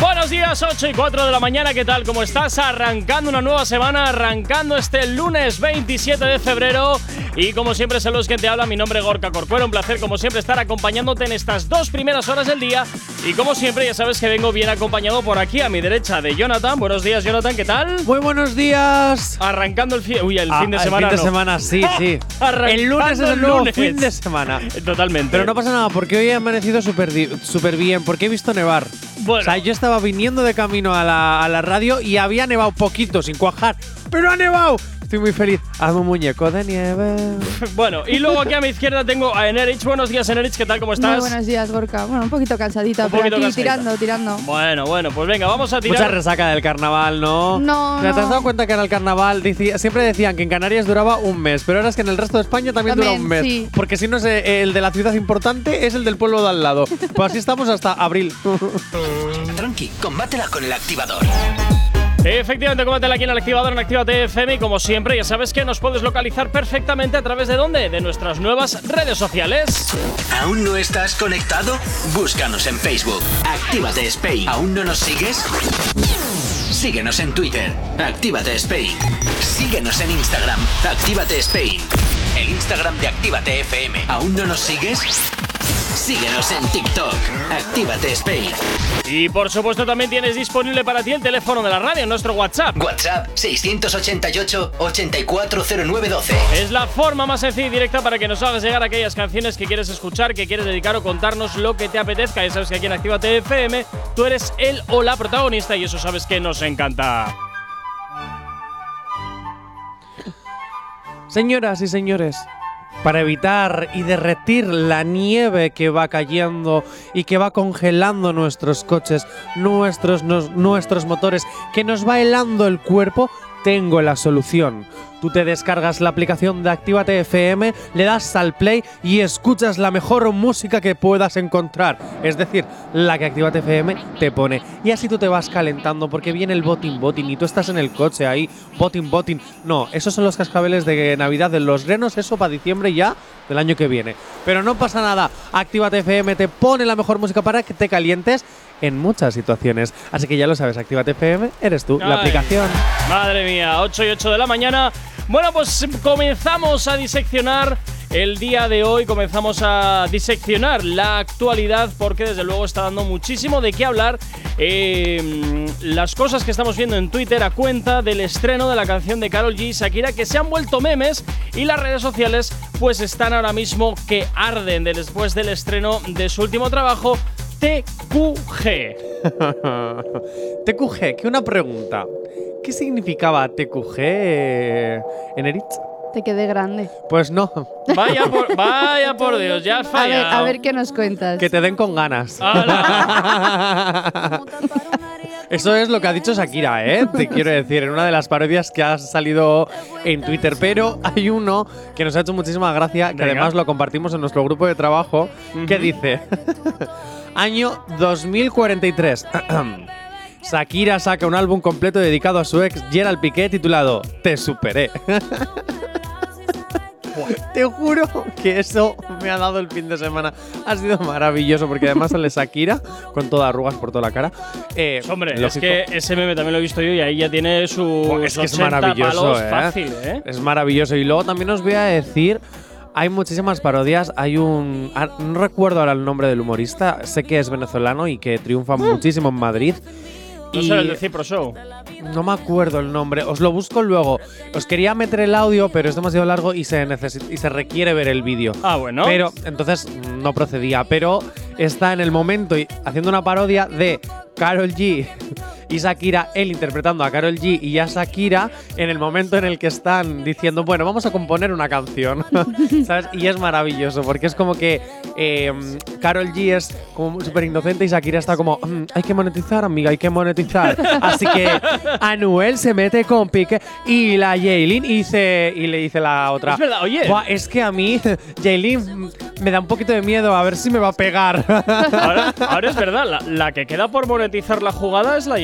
Buenos días, 8 y 4 de la mañana, ¿qué tal? ¿Cómo estás? Arrancando una nueva semana, arrancando este lunes 27 de febrero. Y como siempre, saludos que te habla, mi nombre es Gorka Corcuera. Un placer, como siempre, estar acompañándote en estas dos primeras horas del día. Y como siempre, ya sabes que vengo bien acompañado por aquí a mi derecha de Jonathan. Buenos días, Jonathan, ¿qué tal? Muy buenos días. Arrancando el, fin, Uy, el Ah, fin de semana. El fin de no. semana, sí, sí. El lunes es el nuevo lunes. fin de semana. Totalmente. Pero no pasa nada, porque hoy he amanecido súper bien, porque he visto nevar. Bueno. O sea, yo estaba viniendo de camino a la, a la radio y había nevado poquito, sin cuajar. ¡Pero ha nevado! Estoy muy feliz. Hazme un muñeco de nieve. Bueno, y luego aquí a mi izquierda tengo a Enerich. Buenos días, Enerich, ¿qué tal? ¿Cómo estás? Muy buenos días, Gorka. Bueno, un poquito cansadita, Un pero poquito aquí cansadita. tirando, tirando. Bueno, bueno, pues venga, vamos a tirar. Mucha resaca del carnaval, ¿no? No, ¿Te has dado cuenta que en el carnaval siempre decían que en Canarias duraba un mes, pero ahora es que en el resto de España también, dura También, un mes? sí. Porque si no es eh, el de la ciudad importante, es el del pueblo de al lado. Pues así estamos hasta abril. Tranqui, combátela con El Activador. Efectivamente, coméntala aquí en el activador en Actívate FM y como siempre, ya sabes que nos puedes localizar perfectamente a través de dónde? De nuestras nuevas redes sociales. ¿Aún no estás conectado? Búscanos en Facebook. Actívate Spain. ¿Aún no nos sigues? Síguenos en Twitter. Actívate Spain. Síguenos en Instagram. Actívate Spain. El Instagram de Actívate FM. ¿Aún no nos sigues? Síguenos en TikTok. Actívate Spain. Y por supuesto también tienes disponible para ti el teléfono de la radio, nuestro WhatsApp. WhatsApp 688-840912. Es la forma más sencilla y directa para que nos hagas llegar aquellas canciones que quieres escuchar, que quieres dedicar o contarnos lo que te apetezca. Ya sabes que aquí en Actívate FM tú eres el o la protagonista y eso sabes que nos encanta. Señoras y señores, para evitar y derretir la nieve que va cayendo y que va congelando nuestros coches, nuestros, nuestros motores, que nos va helando el cuerpo, tengo la solución. Tú te descargas la aplicación de Actívate FM, le das al play y escuchas la mejor música que puedas encontrar. Es decir, la que Actívate FM te pone. Y así tú te vas calentando porque viene el botín botín y tú estás en el coche ahí, botín botín. No, esos son los cascabeles de Navidad de los renos, eso para diciembre ya del año que viene. Pero no pasa nada, Actívate FM te pone la mejor música para que te calientes en muchas situaciones. Así que ya lo sabes, Actívate FM, eres tú, la aplicación. Madre mía, 8 y 8 de la mañana. Bueno, pues comenzamos a diseccionar el día de hoy, comenzamos a diseccionar la actualidad porque desde luego está dando muchísimo de qué hablar. Eh, las cosas que estamos viendo en Twitter a cuenta del estreno de la canción de Carol G y Shakira que se han vuelto memes y las redes sociales pues están ahora mismo que arden de- después del estreno de su último trabajo, TQG. TQG, que una pregunta. ¿Qué significaba TQG en Eritz? Te quedé grande. Pues no, Vaya por, vaya por Dios, ya has A ver, fallado. a ver qué nos cuentas. que te den con ganas. Eso es lo que ha dicho Shakira, ¿eh? Te quiero decir, en una de las parodias que ha salido en Twitter. Pero hay uno que nos ha hecho muchísima gracia, que Venga. además lo compartimos en nuestro grupo de trabajo, que dice: Año 2043. Shakira saca un álbum completo dedicado a su ex Gerald Piqué titulado Te superé. Te juro que eso me ha dado el fin de semana. Ha sido maravilloso porque además sale Shakira con todas arrugas por toda la cara. Eh, Hombre, es que ese meme también lo he visto yo y ahí ya tiene su es que es maravilloso, ¿eh? fácil, ¿eh? Es maravilloso. Y luego también os voy a decir. Hay muchísimas parodias. Hay un. ah, No recuerdo ahora el nombre del humorista. Sé que es venezolano y que triunfa muchísimo en Madrid. No y el de Cipro Show. no me acuerdo el nombre. Os lo busco luego. Os quería meter el audio, pero es demasiado largo y se, y se requiere ver el vídeo. Ah, bueno. Pero entonces mm, no procedía. Pero está en el momento y haciendo una parodia de Carol G y Shakira, él interpretando a Carol G y a Shakira en el momento en el que están diciendo, bueno, vamos a componer una canción. ¿Sabes? Y es maravilloso porque es como que eh, Carol G es como súper inocente y Shakira está como, "Mm, hay que monetizar, amiga, hay que monetizar. Así que Anuel se mete con Pique y la Jaylin dice, y le dice la otra. Es verdad, oye. "Buah, es que a mí, Jaylin, me da un poquito de miedo a ver si me va a pegar. Ahora, ahora es verdad, la, la que queda por monetizar la jugada es la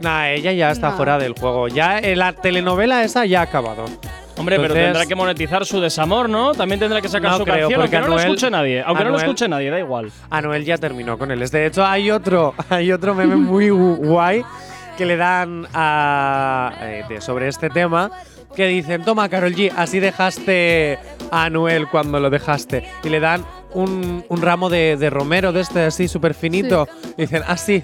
Nah, ella ya está No. fuera del juego. Ya eh, la telenovela esa ya ha acabado. Hombre, pero tendrá que monetizar su desamor, ¿no? También tendrá que sacar No su creo, canción, porque aunque no lo escuche nadie. Aunque no lo escuche nadie, da igual. Anuel ya terminó con él. De hecho, hay otro, hay otro meme muy gu- guay que le dan a, eh, sobre este tema que dicen, toma, Carol G, así dejaste a Anuel cuando lo dejaste. Y le dan un, un ramo de, de romero de este así súper finito. Y dicen, así,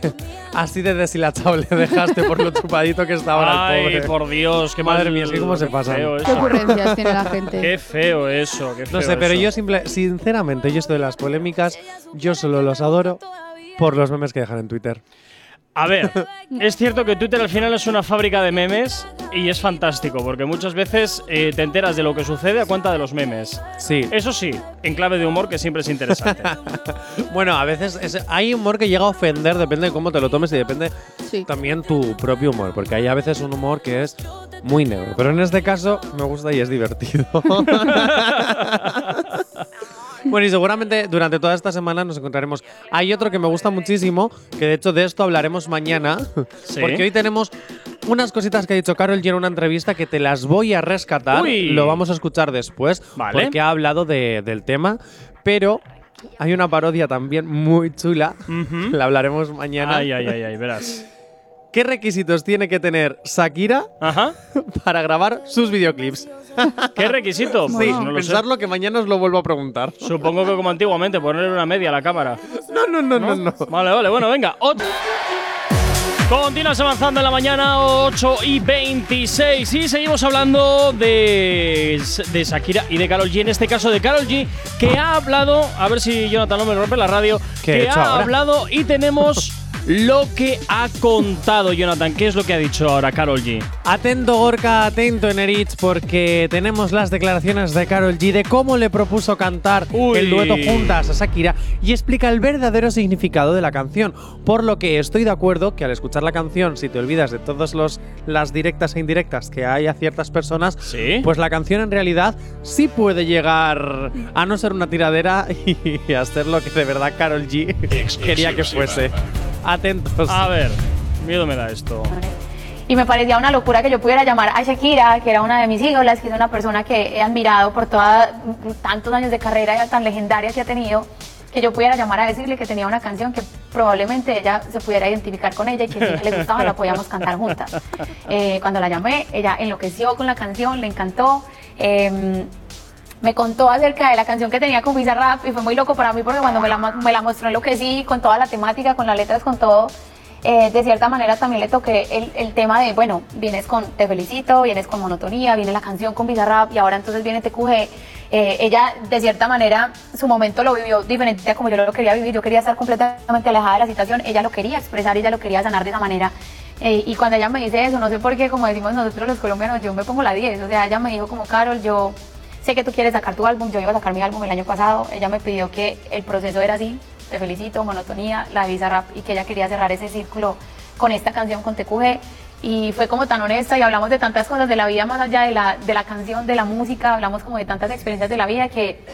así de deshilachado le dejaste por lo chupadito que está ahora el Ay, pobre. por Dios, qué Madre mía, es que cómo se feo Qué eso. ocurrencias tiene la gente. Qué feo eso, qué feo No sé, pero eso. yo simple, sinceramente, yo esto de las polémicas, yo solo los adoro por los memes que dejan en Twitter. A ver, es cierto que Twitter al final es una fábrica de memes y es fantástico, porque muchas veces eh, te enteras de lo que sucede a cuenta de los memes. Sí. Eso sí, en clave de humor, que siempre es interesante. Bueno, a veces es- hay humor que llega a ofender, depende de cómo te lo tomes y depende Sí. también tu propio humor, porque hay a veces un humor que es muy negro. Pero en este caso me gusta y es divertido. Bueno, y seguramente durante toda esta semana nos encontraremos. Hay otro que me gusta muchísimo, que de hecho de esto hablaremos mañana, Sí. porque hoy tenemos unas cositas que ha dicho Carol G en una entrevista que te las voy a rescatar. Uy. Lo vamos a escuchar después, Vale. porque ha hablado de- del tema, pero hay una parodia también muy chula, Ujú. la hablaremos mañana. Ay, ay, ay, ay, verás. ¿Qué requisitos tiene que tener Shakira Ajá. para grabar sus videoclips? ¿Qué requisito? Pues sí, no lo sé. pensarlo que mañana os lo vuelvo a preguntar. Supongo que como antiguamente, ponerle una media a la cámara. No, no, no, no, no. Vale, vale, bueno, venga. Continuas avanzando en la mañana, 8 y 26. Y seguimos hablando de, de Shakira y de Carol G. En este caso de Carol G, que ha hablado. A ver si Jonathan no me rompe la radio. ¿Qué he que ha ahora? hablado y tenemos lo que ha contado Jonathan. ¿Qué es lo que ha dicho ahora Carol G? Atento, Gorka, atento, Eneritz, porque tenemos las declaraciones de Carol G de cómo le propuso cantar Uy. el dueto juntas a Shakira y explica el verdadero significado de la canción. Por lo que estoy de acuerdo que al escuchar la canción, si te olvidas de todas los- las directas e indirectas que hay a ciertas personas, Sí. pues la canción en realidad sí puede llegar a no ser una tiradera y a ser lo que de verdad Carol G quería que fuese. Atentos. A ver, miedo me da esto. Y me parecía una locura que yo pudiera llamar a Shakira, que era una de mis ídolas, que es una persona que he admirado por toda, tantos años de carrera tan legendaria que ha tenido, que yo pudiera llamar a decirle que tenía una canción que probablemente ella se pudiera identificar con ella y que si le gustaba la podíamos cantar juntas. Eh, cuando la llamé, ella enloqueció con la canción, le encantó. Eh, me contó acerca de la canción que tenía con Bizarrap y fue muy loco para mí porque cuando me la, me la mostró enloquecí con toda la temática, con las letras, con todo. Eh, de cierta manera también le toqué el, el tema de, bueno, vienes con Te Felicito, vienes con Monotonía, viene la canción con Bizarrap y ahora entonces viene TQG. Eh, ella, de cierta manera, su momento lo vivió diferente a como yo lo quería vivir. Yo quería estar completamente alejada de la situación. Ella lo quería expresar, ella lo quería sanar de esa manera. Eh, y cuando ella me dice eso, no sé por qué, como decimos nosotros los colombianos, yo me pongo la 10. O sea, ella me dijo como, Carol, yo sé que tú quieres sacar tu álbum, yo iba a sacar mi álbum el año pasado, ella me pidió que el proceso era así, te felicito, monotonía, la visa rap y que ella quería cerrar ese círculo con esta canción, con TQG. Y fue como tan honesta y hablamos de tantas cosas de la vida más allá de la, de la canción, de la música, hablamos como de tantas experiencias de la vida que,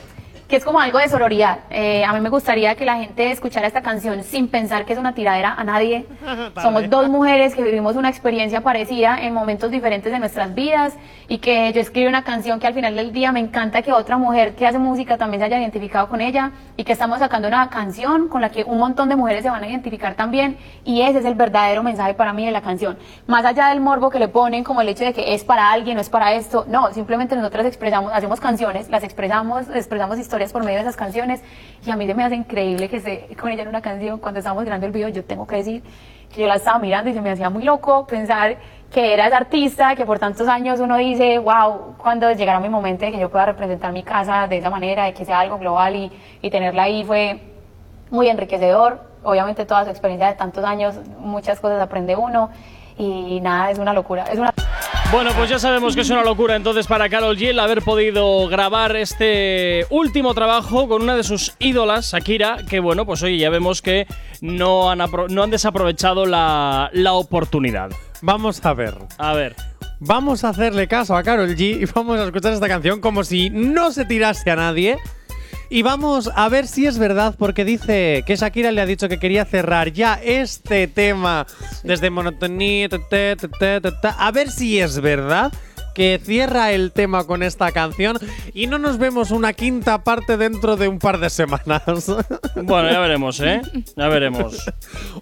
que es como algo de sororidad. Eh, a mí me gustaría que la gente escuchara esta canción sin pensar que es una tiradera a nadie. Somos dos mujeres que vivimos una experiencia parecida en momentos diferentes de nuestras vidas y que yo escribí una canción que al final del día me encanta que otra mujer que hace música también se haya identificado con ella y que estamos sacando una canción con la que un montón de mujeres se van a identificar también y ese es el verdadero mensaje para mí de la canción. Más allá del morbo que le ponen como el hecho de que es para alguien o es para esto, no, simplemente nosotras expresamos, hacemos canciones, las expresamos, expresamos historias por medio de esas canciones y a mí se me hace increíble que esté con ella en una canción. Cuando estábamos grabando el video yo tengo que decir que yo la estaba mirando y se me hacía muy loco pensar que eras artista, que por tantos años uno dice, wow, cuando llegará mi momento de que yo pueda representar mi casa de esa manera, de que sea algo global y, y tenerla ahí fue muy enriquecedor. Obviamente toda su experiencia de tantos años, muchas cosas aprende uno y nada, es una locura. Es una Bueno, pues ya sabemos que es una locura entonces para Carol G el haber podido grabar este último trabajo con una de sus ídolas, Shakira, que bueno, pues oye, ya vemos que no han, no han desaprovechado la, la oportunidad. Vamos a ver. A ver, Vamos a hacerle caso a Carol G y vamos a escuchar esta canción como si no se tirase a nadie. Y vamos a ver si es verdad, porque dice que Shakira le ha dicho que quería cerrar ya este tema desde monotonía. ta, ta, ta. A ver si es verdad que cierra el tema con esta canción y no nos vemos una quinta parte dentro de un par de semanas. Bueno, ya veremos, ¿eh? Ya veremos.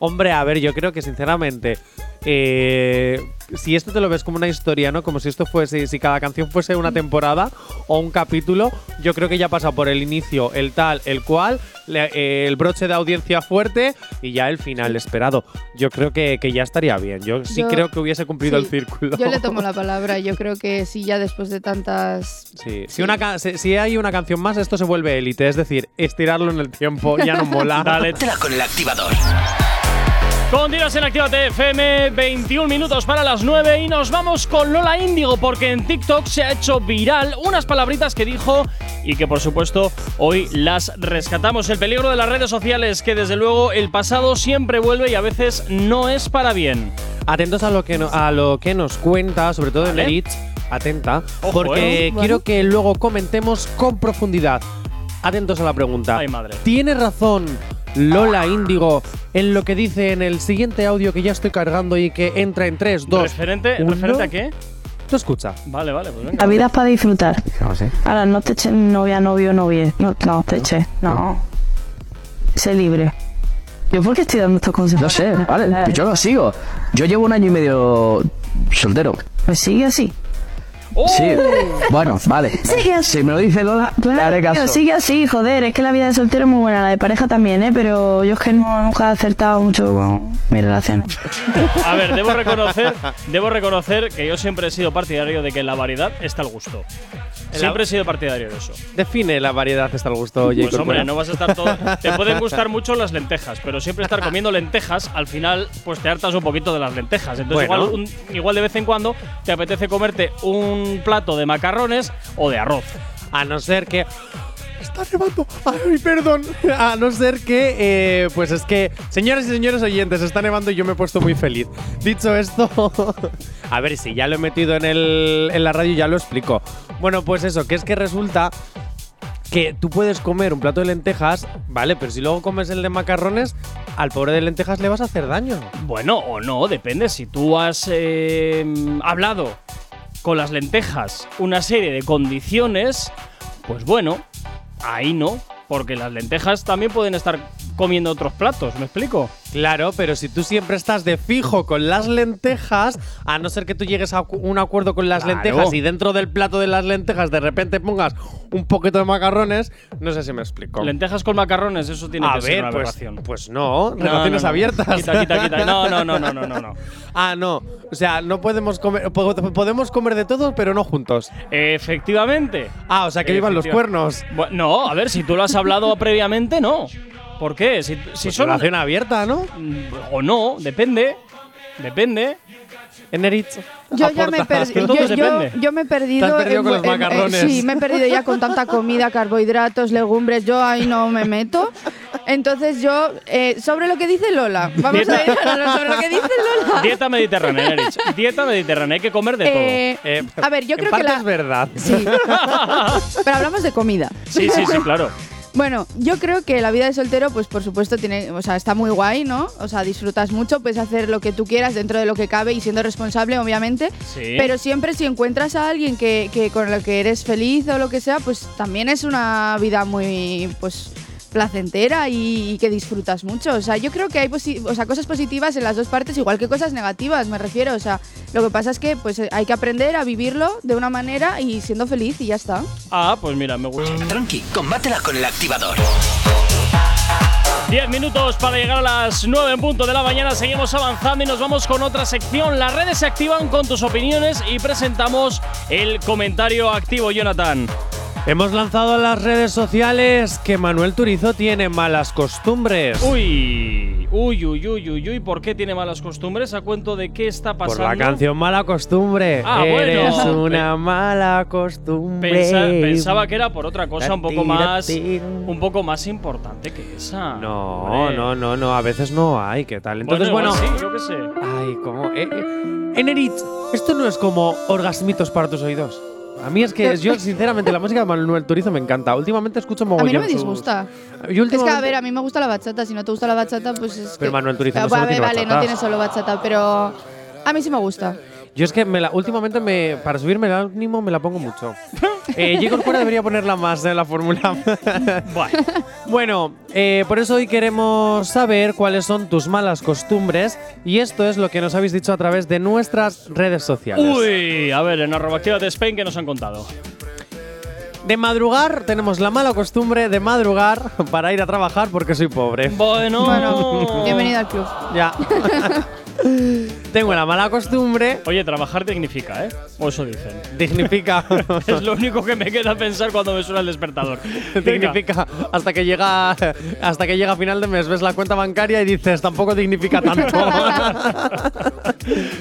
Hombre, a ver, yo creo que sinceramente, eh, si esto te lo ves como una historia, ¿no? Como si esto fuese, si cada canción fuese una temporada o un capítulo, yo creo que ya pasa por el inicio, el tal, el cual, le- eh, el broche de audiencia fuerte y ya el final esperado. Yo creo que, que ya estaría bien. Yo sí Yo- creo que hubiese cumplido sí, el círculo. Yo le tomo la palabra. Yo creo que sí, ya después de tantas. Sí. Si, una si, si hay una canción más, esto se vuelve élite. Es decir, estirarlo en el tiempo ya no mola. Dale. Con el activador. Continuas en Actívate FM, 21 minutos para las 9 y nos vamos con Lola Índigo porque en TikTok se ha hecho viral unas palabritas que dijo y que por supuesto hoy las rescatamos. El peligro de las redes sociales que desde luego el pasado siempre vuelve y a veces no es para bien. Atentos a lo que, no- a lo que nos cuenta, sobre todo Vale. en Eritz. Atenta, Ojo, porque ¿eh? quiero que luego comentemos con profundidad. Atentos a la pregunta. Ay, madre. ¿Tiene razón Lola Índigo en lo que dice en el siguiente audio que ya estoy cargando y que entra en 3, 2, ¿Referente, uno? ¿Referente a qué? Tú escucha. Vale, vale, pues venga. La vida es para disfrutar. Ahora, no te eches novia, novio, novia. No, no te eches. No. Sé libre. ¿Yo por qué estoy dando estos consejos? No sé, vale, yo lo sigo. Yo llevo un año y medio soltero. Pues sigue así. ¡Oh! Sí, bueno, vale. Sigue así. Si me lo dice Lola, le haré Claro, caso. sigue así, joder. Es que la vida de soltero es muy buena, la de pareja también, ¿eh? Pero yo es que no, nunca he acertado mucho con mi relación. A ver, debo reconocer, debo reconocer que yo siempre he sido partidario de que en la variedad está el gusto. Siempre he sido partidario de eso. Define la variedad hasta el gusto, Jacob. Pues hombre, no vas a estar todo. Te pueden gustar mucho las lentejas, pero siempre estar comiendo lentejas, al final, pues te hartas un poquito de las lentejas. Entonces, Bueno. igual, un- igual de vez en cuando te apetece comerte un plato de macarrones o de arroz. A no ser que. Está nevando. Ay, perdón. A no ser que, eh, pues es que, señoras y señores oyentes, está nevando y yo me he puesto muy feliz. Dicho esto, a ver si ya lo he metido en, el, en la radio, ya lo explico. Bueno, pues eso, que es que resulta que tú puedes comer un plato de lentejas, ¿vale? Pero si luego comes el de macarrones, al pobre de lentejas le vas a hacer daño. Bueno, o no, depende. Si tú has eh, hablado con las lentejas una serie de condiciones, pues bueno, ahí no. Porque las lentejas también pueden estar comiendo otros platos, ¿me explico? Claro, pero si tú siempre estás de fijo con las lentejas, a no ser que tú llegues a un acuerdo con las Claro. lentejas y dentro del plato de las lentejas de repente pongas un poquito de macarrones, no sé si me explico. Lentejas con macarrones, eso tiene a que ser ver, una pues, aberración. pues no, No, relaciones no, no. abiertas. Quita, quita, quita. No, no, no, no, no, no, ah, no. O sea, no podemos comer, po- podemos comer de todo, pero no juntos. Efectivamente. Ah, o sea, que vivan los cuernos. No, a ver, si tú lo has hablado previamente, no. ¿Por qué? Si, si Pues son. relación abierta, ¿no? Mm, O no, depende. Depende. En Eritz. Yo ya me he perdido. todo Yo, yo- depende. yo me he perdido. Te has perdido en- con los en- en- macarrones. sí, me he perdido ya con tanta comida, carbohidratos, legumbres. Yo ahí no me meto. Entonces yo, eh, sobre lo que dice Lola, vamos a ir a- sobre lo que dice Lola. Dieta mediterránea, Erich. Dieta mediterránea. Hay que comer de Eh, Eh, a ver, yo en creo que la. es verdad. Sí. Pero hablamos de comida. todo. Sí, sí, sí, claro. Bueno, yo creo que la vida de soltero, pues por supuesto, tiene, o sea, está muy guay, ¿no? O sea, disfrutas mucho, puedes hacer lo que tú quieras dentro de lo que cabe y siendo responsable, obviamente. Sí. Pero siempre si encuentras a alguien que, que con el que eres feliz o lo que sea, pues también es una vida muy, pues placentera y, y que disfrutas mucho. O sea, yo creo que hay posi- o sea, cosas positivas en las dos partes, igual que cosas negativas, me refiero. O sea, lo que pasa es que pues hay que aprender a vivirlo de una manera y siendo feliz y ya está. Ah, pues mira, me gusta. Tranqui, combátela con el activador. 10 minutos para llegar a las 9 en punto de la mañana. Seguimos avanzando y nos vamos con otra sección. Las redes se activan con tus opiniones y presentamos el comentario activo, Jonathan. Hemos lanzado a las redes sociales que Manuel Turizo tiene malas costumbres. Uy, uy, uy, uy, uy, uy. ¿Por qué tiene malas costumbres? ¿A cuento de qué está Por pasando? la canción Mala Costumbre. Ah, bueno. Eres una mala costumbre. Pensa- pensaba que era por otra cosa un poco más tira. un poco más importante que esa. No, Hombre. no, no, no. A veces no hay. ¿Qué tal? Entonces, bueno. sí, yo qué sé. Ay, como. Eh, eh. Enerit, esto no es como orgasmitos para tus oídos. A mí es que yo, sinceramente, la música de Manuel Turizo me encanta. Últimamente escucho A mí mogollón. no me sus- disgusta. Yo Es que, a ver, a mí me gusta la bachata. Si no te gusta la bachata, pues es Pero que… Manuel Turizo no Ah, solo tiene vale, no bachata. tiene solo bachata, pero a mí sí me gusta. Yo es que me la, últimamente me, para subirme el ánimo me la pongo mucho. eh, J. Corcuera debería ponerla más en la fórmula. Bueno, bueno, eh, por eso hoy queremos saber cuáles son tus malas costumbres y esto es lo que nos habéis dicho a través de nuestras redes sociales. uy, a ver, en arroba Actívate Spain, ¿qué nos han contado? De madrugar tenemos la mala costumbre de madrugar para ir a trabajar porque soy pobre. Bueno, Bueno, bienvenido al club. Ya. Tengo la mala costumbre. Oye, trabajar dignifica, ¿eh? O eso dicen. Dignifica. Es lo único que me queda pensar cuando me suena el despertador. Dignifica hasta que llega hasta que llega a final de mes ves la cuenta bancaria y dices tampoco dignifica tanto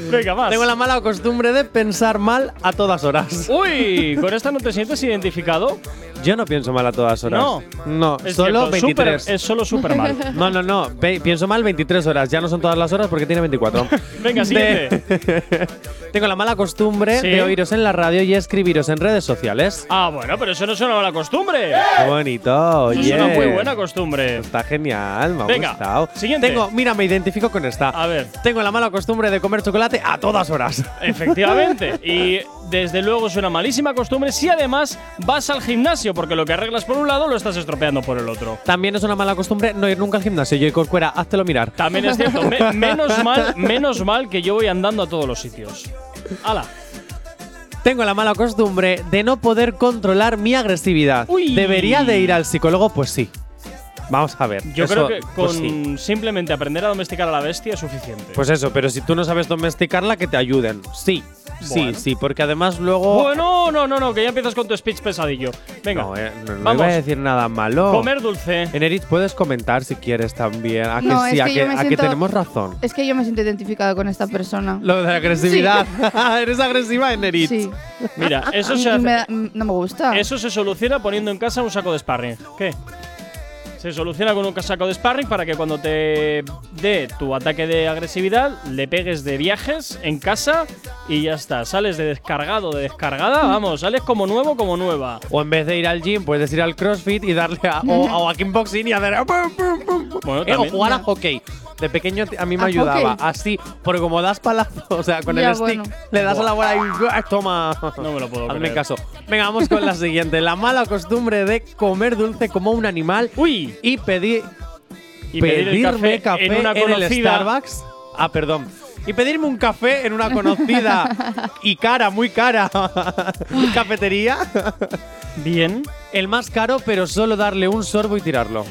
Venga, más. tengo la mala costumbre de pensar mal a todas horas Uy, ¿con esta no te sientes identificado? Yo no pienso mal a todas horas No. no Es solo cierto, 23 súper- es solo súper mal. no no no ve- pienso mal 23 horas ya no son todas las horas porque tiene 24 Venga, siguiente. De- tengo la mala costumbre Sí. de oíros en la radio y escribiros en redes sociales Ah, bueno, pero eso no es una mala costumbre. qué bonito Eso oye es una muy buena costumbre. Está genial, me ha Venga, gustado. siguiente. Tengo, mira, me identifico con esta. A ver. Tengo la mala costumbre de comer chocolate a todas horas. Efectivamente. Y desde luego es una malísima costumbre si además vas al gimnasio, porque lo que arreglas por un lado lo estás estropeando por el otro. También es una mala costumbre no ir nunca al gimnasio. Yo y Corcuera, háztelo mirar. También es cierto. me- menos mal, menos mal que yo voy andando a todos los sitios. ¡Hala! Tengo la mala costumbre de no poder controlar mi agresividad. Uy. ¿Debería de ir al psicólogo? Pues sí. Vamos a ver. Yo Eso, creo que con pues sí. simplemente aprender a domesticar a la bestia es suficiente. Pues eso, pero si tú no sabes domesticarla, que te ayuden. Sí, sí, Bueno. sí, porque además luego. bueno, no, no, no, que ya empiezas con tu speech pesadillo. Venga, no, eh, no, no vamos. iba a decir nada malo. comer dulce. En Erit puedes comentar si quieres también. A que No, sí, es a que a que tenemos razón. Es que yo me siento identificada con esta persona. Lo de la agresividad. Eres agresiva en Erit. Sí. Mira, eso se hace- me da- no me gusta. Eso se soluciona poniendo en casa un saco de sparring. ¿Qué? Se soluciona con un saco de sparring para que cuando te dé tu ataque de agresividad le pegues de viajes en casa y ya está. Sales de descargado, de descargada, vamos, sales como nuevo, como nueva. O en vez de ir al gym, puedes ir al CrossFit y darle a, o, o a kickboxing y hacer. pum, pum, pum, pum. Bueno, Eh, o jugar a hockey. De pequeño a mí me ¿A ayudaba. hockey? Así, porque como das palazo, o sea, con Ya, el stick, bueno. le das a la bola y toma. No me lo puedo Hazme creer. caso. Venga, vamos con la siguiente. La mala costumbre de comer dulce como un animal Uy, y pedir y pedir el pedirme café, en una el conocida. Starbucks. Ah, perdón. Y pedirme un café en una conocida y cara, muy cara cafetería. Bien. El más caro, pero solo darle un sorbo y tirarlo.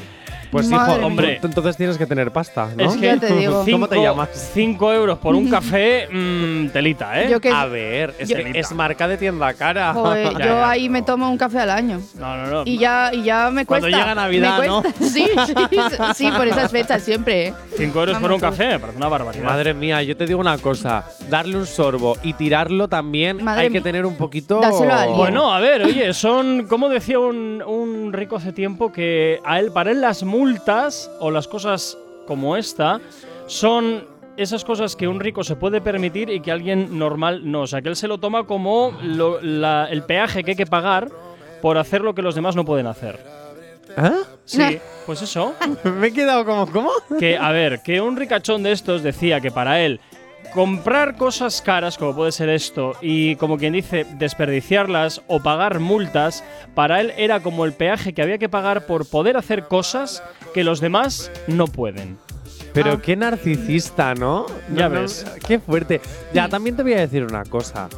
Pues hijo. Hombre. tú entonces tienes que tener pasta, ¿no? Es que Ya te digo. ¿Cómo te cinco- llamas? 5 euros por un café, mm, telita, ¿eh? Yo que- A ver, es, Yo- que es marca de tienda cara. Joder, Ya, yo ya. ahí me tomo un café al año. No, no, no. Y ya, y ya me Cuando cuesta. llega Navidad, me ¿no? cuesta. Sí, sí, sí, por esas fechas siempre. ¿eh? 5 euros por un café, me parece una barbaridad. Madre mía, yo te digo una cosa. Darle un sorbo y tirarlo también Madre hay que mía. tener un poquito. Dáselo a alguien. Bueno, a ver, oye, son, como decía un, un rico hace tiempo, que a él, para él las multas o las cosas como esta son esas cosas que un rico se puede permitir y que alguien normal no. O sea, que él se lo toma como lo- la- el peaje que hay que pagar por hacer lo que los demás no pueden hacer. ¿Ah? Sí, pues eso. Me he quedado como, ¿cómo? Que, a ver, que un ricachón de estos decía que para él comprar cosas caras, como puede ser esto, y como quien dice, desperdiciarlas o pagar multas, para él era como el peaje que había que pagar por poder hacer cosas que los demás no pueden. Pero Ah. qué narcisista, ¿no? Ya No, no, ves. Qué fuerte. Ya, también te voy a decir una cosa.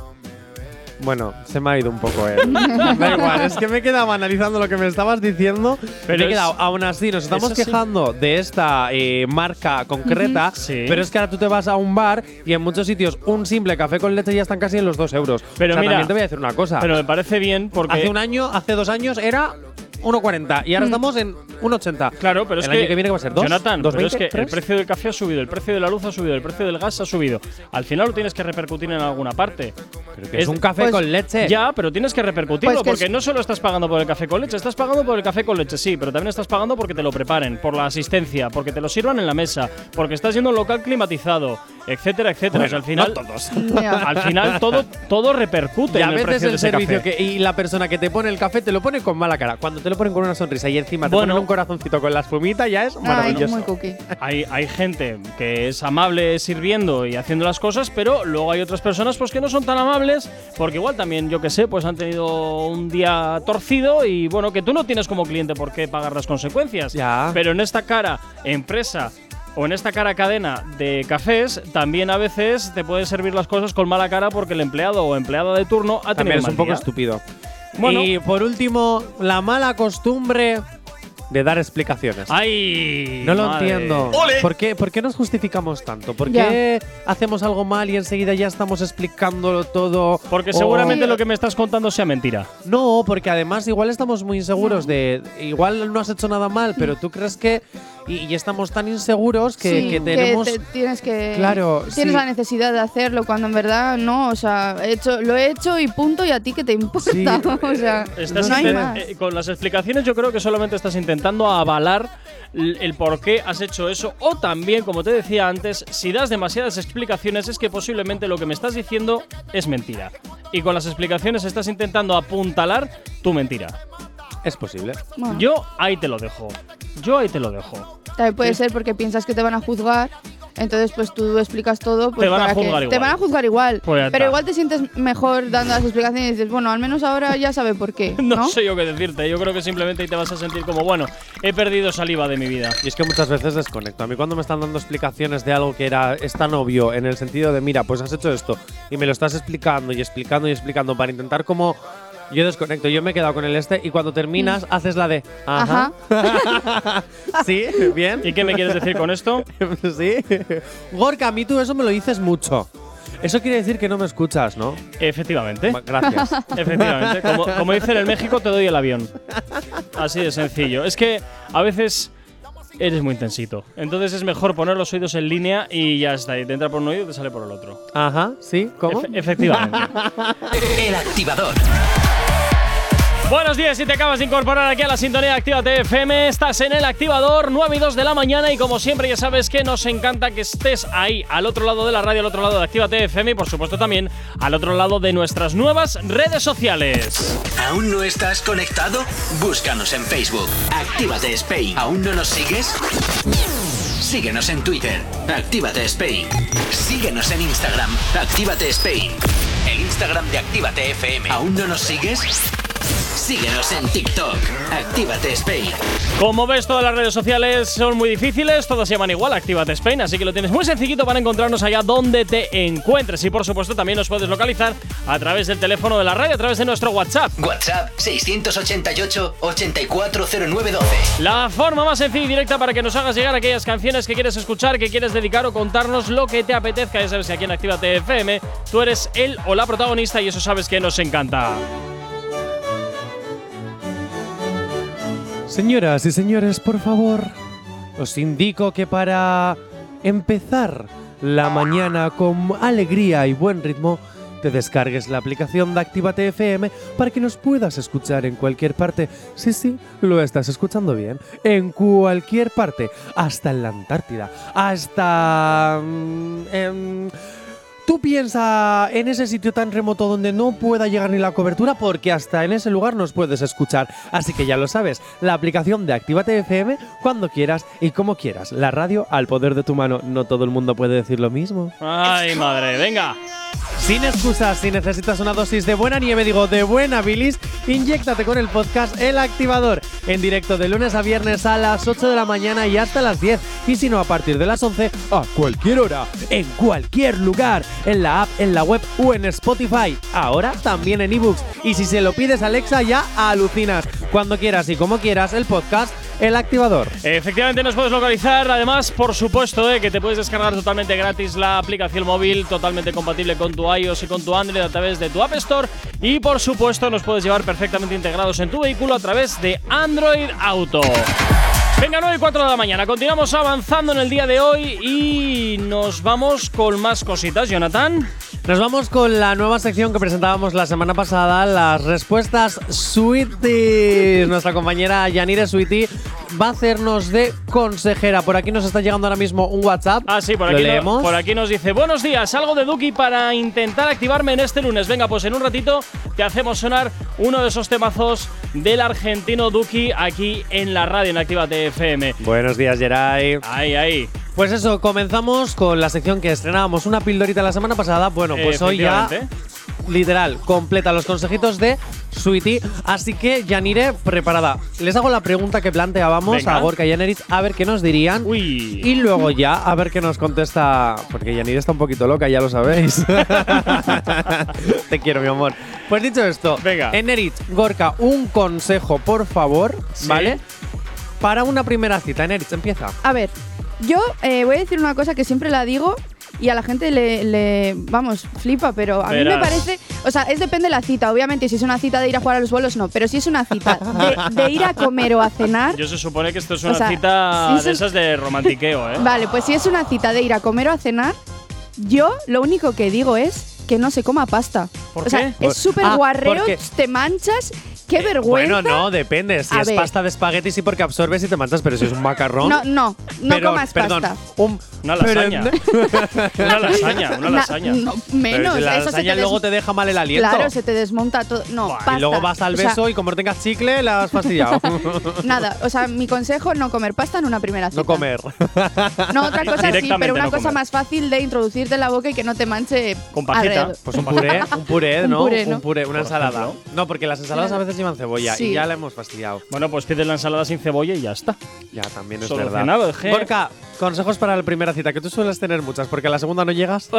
Bueno, se me ha ido un poco, eh. da igual, es que me he quedado analizando lo que me estabas diciendo. Pero me he es- quedado, aún así, nos estamos quejando de esta eh, marca concreta. Sí. Pero es que ahora tú te vas a un bar y en muchos sitios un simple café con leche ya están casi en los dos euros. Pero o sea, mira, también te voy a decir una cosa. Pero me parece bien porque. hace un año, hace dos años era 1,40 y ahora Mm. estamos en 1,80. Claro, pero es el que, año que viene ¿qué va a ser? ¿Dos? Jonathan, ¿Dos pero es que veinte? el ¿Tres? precio del café ha subido, el precio de la luz ha subido, el precio del gas ha subido. Al final lo tienes que repercutir en alguna parte. Es un café Pues- con leche. Ya, pero tienes que repercutirlo Pues que porque es- no solo estás pagando por el café con leche, estás pagando por el café con leche, sí, pero también estás pagando porque te lo preparen, por la asistencia, porque te lo sirvan en la mesa, porque estás yendo a un local climatizado, etcétera, etcétera. O sea, al final, Ya. al final todo, todo repercute Y en a el veces precio de el ese servicio café. que, y la persona que te pone el café te lo pone con mala cara. Cuando te lo ponen con una sonrisa y encima te Bueno. ponen un corazoncito con la espumita, ya es Ay, maravilloso. muy cookie. Hay, hay gente que es amable sirviendo y haciendo las cosas, pero luego hay otras personas pues que no son tan amables, porque igual también, yo que sé, pues han tenido un día torcido y bueno, que tú no tienes como cliente por qué pagar las consecuencias. Ya. Pero en esta cara empresa o en esta cara cadena de cafés, también a veces te puede servir las cosas con mala cara porque el empleado o empleada de turno ha tenido También es mal un poco día. estúpido. Bueno. y por último, la mala costumbre de dar explicaciones. ¡Ay! No lo madre. entiendo. ¿Por qué, ¿Por qué nos justificamos tanto? ¿Por Ya. qué hacemos algo mal y enseguida ya estamos explicándolo todo? Porque O- seguramente lo que me estás contando sea mentira. No, porque además igual estamos muy inseguros de. Igual no has hecho nada mal, pero tú crees que. Y, y estamos tan inseguros que, Sí, que tenemos. te- tienes que Claro, tienes sí. la necesidad de hacerlo cuando en verdad no o sea he hecho lo he hecho y punto y a ti que te importa Sí. o sea Estás no hay inten- más eh, con las explicaciones yo creo que solamente estás intentando avalar el por qué has hecho eso o también, como te decía antes, si das demasiadas explicaciones es que posiblemente lo que me estás diciendo es mentira. Y con las explicaciones estás intentando apuntalar tu mentira. Es posible. Bueno, Yo ahí te lo dejo. Yo ahí te lo dejo. también puede ser porque piensas que te van a juzgar entonces pues tú explicas todo pues, Te van a que- juzgar te igual. van a juzgar igual Pues pero igual te sientes mejor dando las explicaciones y dices bueno al menos ahora ya sabe por qué No, no, sé yo qué decirte. Yo creo que simplemente ahí te vas a sentir como, bueno, he perdido saliva de mi vida. Y es que muchas veces desconecto. A mí cuando me están dando explicaciones de algo que era es tan obvio en el sentido de, mira, pues has hecho esto y me lo estás explicando y explicando y explicando para intentar como yo desconecto, yo me he quedado con el este y cuando terminas haces la de ajá. sí, bien. ¿Y qué me quieres decir con esto? sí. Gorka, a mí tú eso me lo dices mucho. Eso quiere decir que no me escuchas, ¿no? Efectivamente. Gracias. Efectivamente. Como, como dicen en México, te doy el avión. Así de sencillo. Es que a veces eres muy intensito. Entonces es mejor poner los oídos en línea y ya está. Y te entra por un oído y te sale por el otro. Ajá, sí, ¿cómo? Efe- efectivamente. El activador. Buenos días, si te acabas de incorporar aquí a la sintonía Actívate FM, estás en el activador 9 y 2 de la mañana y como siempre ya sabes que nos encanta que estés ahí al otro lado de la radio, al otro lado de Actívate FM y por supuesto también al otro lado de nuestras nuevas redes sociales. ¿Aún no estás conectado? Búscanos en Facebook. Actívate Spain. ¿Aún no nos sigues? Síguenos en Twitter. Actívate Spain. Síguenos en Instagram. Actívate Spain. El Instagram de Actívate FM. ¿Aún no nos sigues? Síguenos en TikTok. Actívate Spain. Como ves, todas las redes sociales son muy difíciles, todas se llaman igual, Actívate Spain, así que lo tienes muy sencillito para encontrarnos allá donde te encuentres. Y por supuesto también nos puedes localizar a través del teléfono de la radio, a través de nuestro WhatsApp. WhatsApp 688-840912. La forma más sencilla y directa para que nos hagas llegar aquellas canciones que quieres escuchar, que quieres dedicar o contarnos lo que te apetezca. Ya sabes que aquí en Actívate FM tú eres el o la protagonista y eso sabes que nos encanta. Señoras y señores, por favor, os indico que para empezar la mañana con alegría y buen ritmo, te descargues la aplicación de Actívate FM para que nos puedas escuchar en cualquier parte. Sí, sí, lo estás escuchando bien. En cualquier parte, hasta en la Antártida, hasta... mm, em, Tú piensa en ese sitio tan remoto donde no pueda llegar ni la cobertura porque hasta en ese lugar nos puedes escuchar. Así que ya lo sabes, la aplicación de Actívate FM cuando quieras y como quieras. La radio al poder de tu mano. No todo el mundo puede decir lo mismo. Ay, madre, venga. Sin excusas, si necesitas una dosis de buena nieve, digo de buena bilis, inyéctate con el podcast El Activador, en directo de lunes a viernes a las 8 de la mañana y hasta las 10. Y si no, a partir de las 11, a cualquier hora, en cualquier lugar, en la app, en la web o en Spotify. Ahora también en ebooks. Y si se lo pides a Alexa, ya alucinas. Cuando quieras y como quieras, el podcast El Activador. Efectivamente nos puedes localizar, además por supuesto eh, que te puedes descargar totalmente gratis la aplicación móvil, totalmente compatible con tu iOS y con tu Android a través de tu App Store y por supuesto nos puedes llevar perfectamente integrados en tu vehículo a través de Android Auto. Venga, 9 y 4 de la mañana. Continuamos avanzando en el día de hoy y nos vamos con más cositas, Jonathan. Nos vamos con la nueva sección que presentábamos la semana pasada, las respuestas Sweeties. Nuestra compañera Yanire Sweetie va a hacernos de consejera. Por aquí nos está llegando ahora mismo un WhatsApp. Ah, sí, por ¿Lo aquí, no- por aquí nos dice: Buenos días, algo de Duki para intentar activarme en este lunes. Venga, pues en un ratito te hacemos sonar uno de esos temazos del argentino Duki aquí en la radio, en Actívate FM. Buenos días, Geray. Ahí, ahí. Pues eso, comenzamos con la sección que estrenábamos una pildorita la semana pasada. Bueno, pues hoy ya, literal, completa los consejitos de Sweetie. Así que, Yanire, preparada. Les hago la pregunta que planteábamos Venga. a Gorka y Yaneritz a ver qué nos dirían. Uy. Y luego ya, a ver qué nos contesta. Porque Yanire está un poquito loca, ya lo sabéis. Te quiero, mi amor. Pues dicho esto, Venga. Eneritz, Gorka, un consejo, por favor, Sí. ¿vale? Para una primera cita. Eneritz, empieza. A ver, yo eh, voy a decir una cosa que siempre la digo y a la gente le, le- vamos, flipa, pero a mí me parece, o sea, es depende de la cita, obviamente, si es una cita de ir a jugar a los bolos, no, pero si es una cita de, de ir a comer o a cenar, Yo se supone que esto es O una sea, cita de esas de romantiqueo, ¿eh? vale, pues si es una cita de ir a comer o a cenar, yo lo único que digo es que no se coma pasta. ¿Por o sea, qué? es súper Ah, guarreo, porque- te manchas, qué Eh, vergüenza. Bueno, no, depende. Si A es ver. pasta de espagueti, sí, porque absorbes y te manchas, pero si es un macarrón. No, no, no Pero, comas perdón, pasta. Un, Una lasaña. una lasaña, una Na- lasaña. no, Pero menos, si la eso se lasaña te luego te deja mal el aliento. Claro, se te desmonta todo. No, Buah, pasta. y luego vas al O sea, beso y como no tengas chicle, la has fastidiado. Nada, o sea, mi consejo, no comer pasta en una primera cita. no comer. No, otra cosa sí, Directamente pero una no cosa comer. más fácil de introducirte en la boca y que no te manche Con pajita. Pues un puré, un puré, Un ¿no? puré, ¿no? Un puré, una ensalada. ejemplo. No, porque las ensaladas a veces llevan cebolla Sí. y ya la hemos fastidiado. Bueno, pues pides la ensalada sin cebolla y ya está. Ya, también es Solucionado, verdad. G. Gorka, consejos para la primera cita, que tú sueles tener muchas, porque a la segunda no llegas.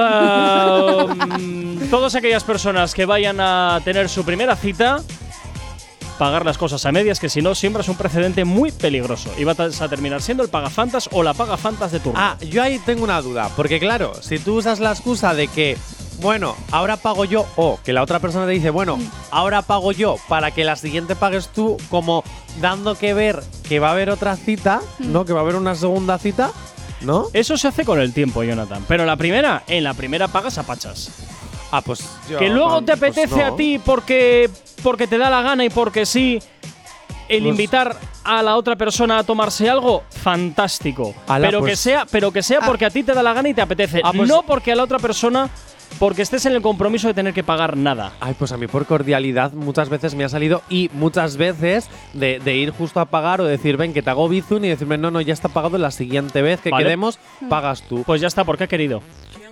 Mm, todas aquellas personas que vayan a tener su primera cita, pagar las cosas a medias, que si no, siembras un precedente muy peligroso. Y vas a terminar siendo el pagafantas o la pagafantas de turno. Ah, yo ahí tengo una duda, porque claro, si tú usas la excusa de que, bueno, ahora pago yo, o que la otra persona te dice, bueno, ahora pago yo para que la siguiente pagues tú, como dando que ver que va a haber otra cita, ¿no? Que va a haber una segunda cita, ¿no? Eso se hace con el tiempo, Jonathan. Pero la primera, en la primera pagas a pachas. Ah, pues yo- que luego no, te pues apetece no. a ti porque, porque te da la gana y porque sí. El Pues- invitar a la otra persona a tomarse algo, fantástico. Ala, pero, que pues- sea, pero que sea Ah. porque a ti te da la gana y te apetece. Ah, pues- no porque a la otra persona, porque estés en el compromiso de tener que pagar nada. Ay, pues a mí por cordialidad muchas veces me ha salido y muchas veces de, de ir justo a pagar o decir, ven, que te hago bizun y decirme, no, no, ya está pagado la siguiente vez que Vale. quedemos, pagas tú. Pues ya está, porque ha querido.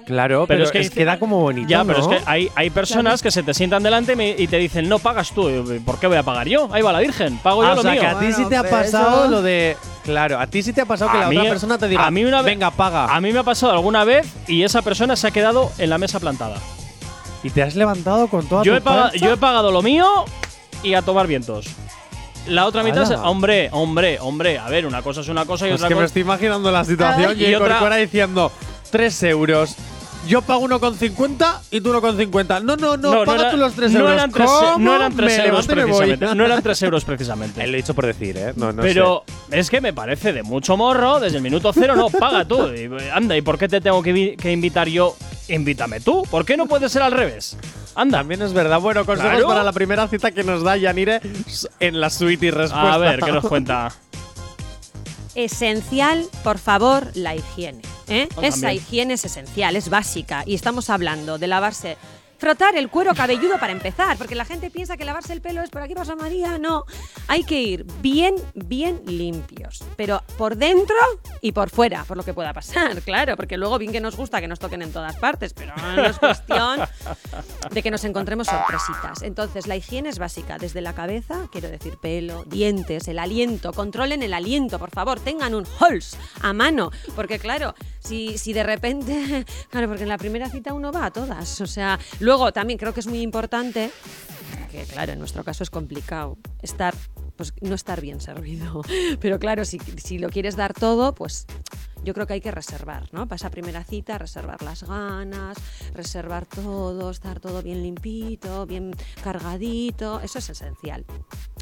Claro, pero, es que queda como bonito, Ya, pero ¿no? es que hay, hay personas que se te sientan delante y te dicen, no pagas tú. Y, ¿Por qué voy a pagar yo? Ahí va la Virgen, pago yo Ah, lo o sea, mío. que a ti sí te ha pero pasado eso- lo de. Claro, a ti sí te ha pasado que la mí- otra persona te diga, a mí una vez- venga, paga. A mí me ha pasado alguna vez y esa persona se ha quedado en la mesa plantada. y te has levantado con toda Yo tu he, paga- panza. yo he pagado lo mío y a tomar vientos. La otra mitad es, hombre, hombre, hombre, a ver, una cosa es una cosa y Pues otra que me cosa. estoy imaginando la situación Y y, otra- diciendo 3 euros. Yo pago 1,50 y tú 1,50. No, no, no, paga era- tú los 3 no euros. Eran ¿Cómo? no eran tres Me euros levanto y me voy. precisamente. No eran 3 euros precisamente. Lo he dicho por decir, ¿eh? No, no Pero es que me parece de mucho morro, desde el minuto cero, no, paga tú. Y, anda, ¿y por qué te tengo que, vi- que invitar yo? Invítame tú. ¿Por qué no puede ser al revés? Anda. También es verdad. Bueno, consejos Claro. para la primera cita que nos da Yanire en la suite y respuesta. A ver, ¿qué nos cuenta? Esencial, por favor, la higiene. ¿Eh? Esa higiene es esencial, es básica. Y estamos hablando de lavarse. Frotar el cuero cabelludo para empezar, porque la gente piensa que lavarse el pelo es por aquí pasa María. No, hay que ir bien, bien limpios, pero por dentro y por fuera, por lo que pueda pasar, claro, porque luego bien que nos gusta que nos toquen en todas partes, pero no es cuestión de que nos encontremos sorpresitas. Entonces, la higiene es básica, desde la cabeza, quiero decir pelo, dientes, el aliento, controlen el aliento, por favor, tengan un Halls a mano, porque claro, si, si de repente, claro, porque en la primera cita uno va a todas, o sea, luego también creo que es muy importante, que claro, en nuestro caso es complicado, estar pues no estar bien servido. Pero claro, si, si lo quieres dar todo, pues yo creo que hay que reservar, ¿no? Para esa primera cita, reservar las ganas, reservar todo, estar todo bien limpito, bien cargadito, eso es esencial.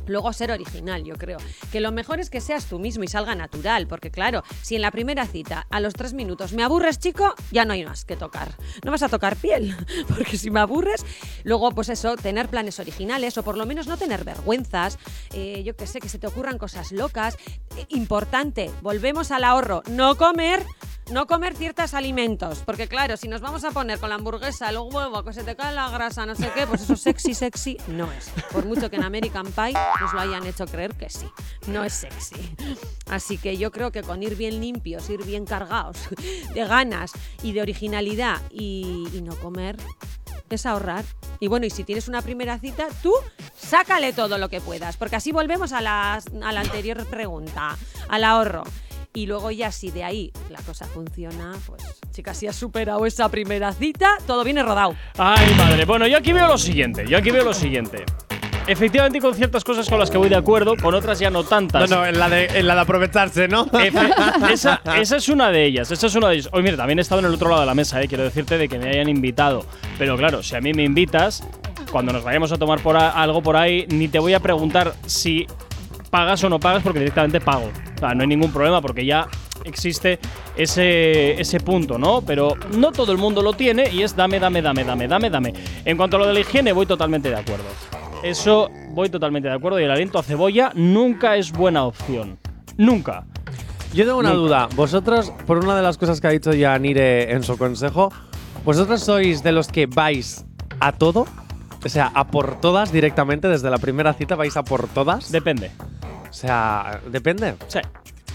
Luego ser original, yo creo. Que lo mejor es que seas tú mismo y salga natural, porque claro, si en la primera cita, a los tres minutos, me aburres, chico, ya no hay más que tocar. No vas a tocar piel, porque si me aburres, luego pues eso, tener planes originales o por lo menos no tener vergüenzas, eh, yo que sé, que se te ocurran cosas locas. Eh, importante, volvemos al ahorro, no comer no comer ciertos alimentos, porque claro, si nos vamos a poner con la hamburguesa, los huevos, que se te cae la grasa, no sé qué, pues eso sexy, sexy no es. Por mucho que en American Pie nos lo hayan hecho creer que sí, no es sexy. Así que yo creo que con ir bien limpios, ir bien cargados de ganas y de originalidad y, y no comer es ahorrar. Y bueno, y si tienes una primera cita, tú sácale todo lo que puedas, porque así volvemos a, las- a la anterior pregunta, al ahorro. Y luego ya si de ahí la cosa funciona, pues chicas, si has superado esa primera cita, todo viene rodado. Ay, madre. Bueno, yo aquí veo lo siguiente. Yo aquí veo lo siguiente. Efectivamente, con ciertas cosas con las que voy de acuerdo, con otras ya no tantas. No, no, en la de, en la de aprovecharse, ¿no? Efe- esa, esa es una de ellas, esa es una de ellas. Oye, mira, también he estado en el otro lado de la mesa, eh, quiero decirte de que me hayan invitado. Pero claro, si a mí me invitas, cuando nos vayamos a tomar por a- algo por ahí, ni te voy a preguntar si pagas o no pagas, porque directamente pago. No hay ningún problema, porque ya existe ese, ese punto, ¿no? Pero no todo el mundo lo tiene y es dame, dame, dame, dame, dame, dame. En cuanto a lo de la higiene, voy totalmente de acuerdo. Eso voy totalmente de acuerdo y el aliento a cebolla nunca es buena opción. Nunca. Yo tengo una Nunca. duda. Vosotros, por una de las cosas que ha dicho ya Nire en su consejo, ¿vosotros sois de los que vais a todo? O sea, a por todas directamente, desde la primera cita vais a por todas. Depende. O sea, ¿depende? Sí.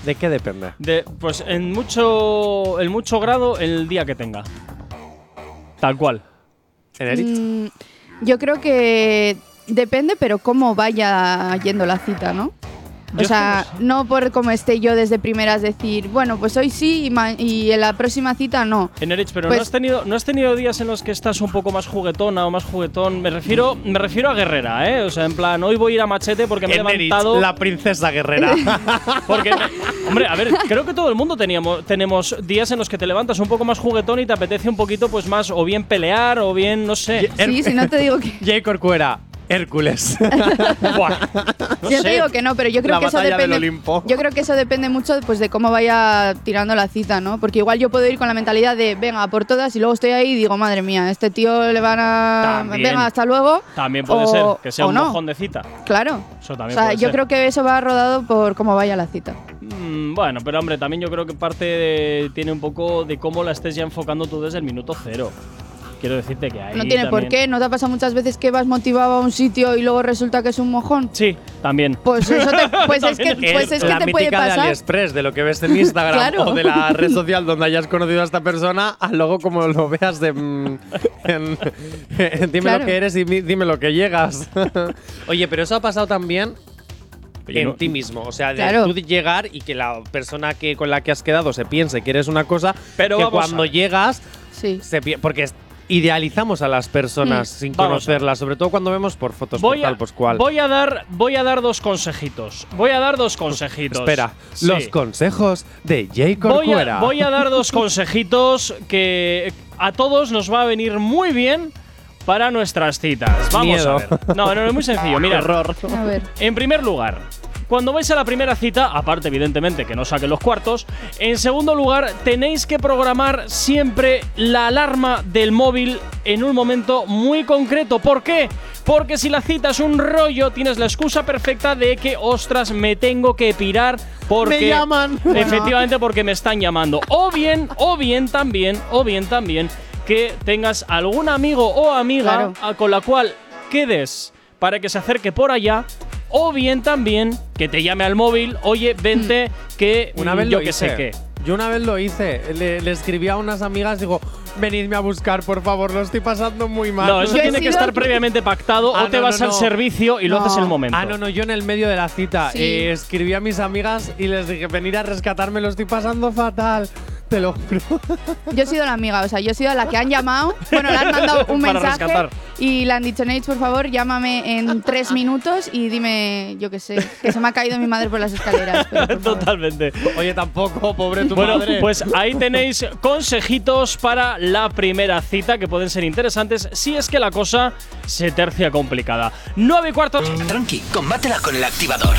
¿De qué depende? De, pues en mucho, en mucho grado el día que tenga. Tal cual. ¿Enerit? Mm, yo creo que depende, pero cómo vaya yendo la cita, ¿no? O sea, no por cómo esté yo desde primeras decir, bueno, pues hoy sí y, en la próxima cita no. Enerich, pero Pues- ¿no, has tenido, ¿no has tenido días en los que estás un poco más juguetona o más juguetón? Me refiero, me refiero a guerrera, ¿eh? O sea, en plan, hoy voy a ir a machete porque me he levantado. la princesa guerrera. Porque, hombre, a ver, creo que todo el mundo teníamos, tenemos días en los que te levantas un poco más juguetón y te apetece un poquito, pues más, o bien pelear, o bien, no sé. Sí, si no te digo que. Jay Corcuera, Hércules. Buah, no yo sé. te digo que no, pero yo creo La que eso depende. Yo creo que eso depende mucho pues, de cómo vaya tirando la cita, ¿no? Porque igual yo puedo ir con la mentalidad de venga por todas y luego estoy ahí y digo, madre mía, este tío le van a. También. Venga, hasta luego. También puede o- ser que sea o un no. mojón de cita. Claro. Eso O sea, puede yo ser. creo que eso va rodado por cómo vaya la cita. Mm, bueno, pero hombre, también yo creo que parte de- tiene un poco de cómo la estés ya enfocando tú desde el minuto cero. Quiero decirte que ahí No tiene por también- qué. ¿No te ha pasado muchas veces que vas motivado a un sitio y luego resulta que es un mojón? Sí, también. Pues eso te, pues es que, También pues es que la te puede de pasar. AliExpress, de lo que ves en Instagram Claro. o de la red social donde hayas conocido a esta persona, a luego como lo veas de. mm, en- en dime Claro. lo que eres y dime lo que llegas. Oye, pero eso ha pasado también Oye, en no- ti mismo. O sea, de Claro. tú llegar y que la persona que con la que has quedado se piense que eres una cosa, Pero que vamos cuando llegas Sí. se pi- porque es- idealizamos a las personas Mm. sin Vamos conocerlas, sobre todo cuando vemos por fotos Voy por a, tal, pues cual. voy a dar voy a dar dos consejitos. Voy a dar dos consejitos. Espera, Sí. los consejos de Jay voy Corcuera. a, voy a dar dos consejitos que a todos nos va a venir muy bien para nuestras citas. Vamos Miedo. a ver. No, no, es muy sencillo. Mira, Error. A ver. En primer lugar, cuando vais a la primera cita, aparte evidentemente que no saquen los cuartos, en segundo lugar tenéis que programar siempre la alarma del móvil en un momento muy concreto. ¿Por qué? Porque si la cita es un rollo, tienes la excusa perfecta de que, ostras, me tengo que pirar porque... Me llaman. Efectivamente, porque me están llamando. O bien, o bien también, o bien también que tengas algún amigo o amiga Claro. con la cual quedes para que se acerque por allá. O bien también que te llame al móvil, oye, vente, que Una mm, vez yo lo que hice. sé qué. Yo una vez lo hice. Le, le escribí a unas amigas, digo, venidme a buscar, por favor, lo estoy pasando muy mal. No, eso tiene que estar previamente pactado Ah, o te no, vas no, al no. servicio y lo haces en el momento. Ah, no, no, yo en el medio de la cita Sí. eh, escribí a mis amigas y les dije, venid a rescatarme, lo estoy pasando fatal. Te lo juro. Yo he sido la amiga, o sea, yo he sido la que han llamado. Bueno, le han mandado un Para mensaje rescatar. y le han dicho, Nate, por favor, llámame en tres minutos y dime, yo qué sé, que se me ha caído mi madre por las escaleras. pero por favor. Totalmente. Oye, tampoco, pobre tu Bueno, madre. pues ahí tenéis consejitos para la primera cita que pueden ser interesantes si es que la cosa se tercia complicada. 9 y cuarto. Tranqui, combátela con el activador.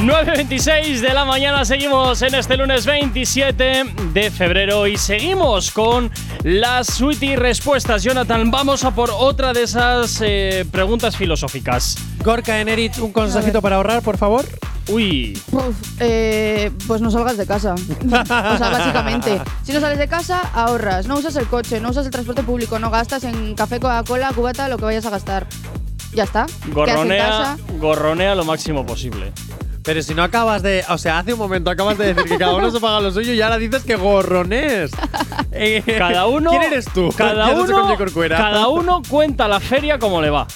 9.26 de la mañana seguimos en este lunes 27 de febrero y seguimos con las sweetie respuestas. Jonathan, vamos a por otra de esas eh, preguntas filosóficas. Gorka Eneritz, un consejito para ahorrar, por favor. Uy, Uf, eh, pues no salgas de casa. o sea, básicamente. Si no sales de casa, ahorras. No usas el coche, no usas el transporte público, no gastas en café, Coca-Cola, cubata, lo que vayas a gastar. Ya está. Gorronea, casa. gorronea lo máximo posible. Pero si no acabas de. O sea, hace un momento acabas de decir que cada uno se paga lo suyo y ahora dices que gorrones. Eh, Cada uno. ¿Quién eres tú? Cada uno, cada uno cuenta la feria como le va.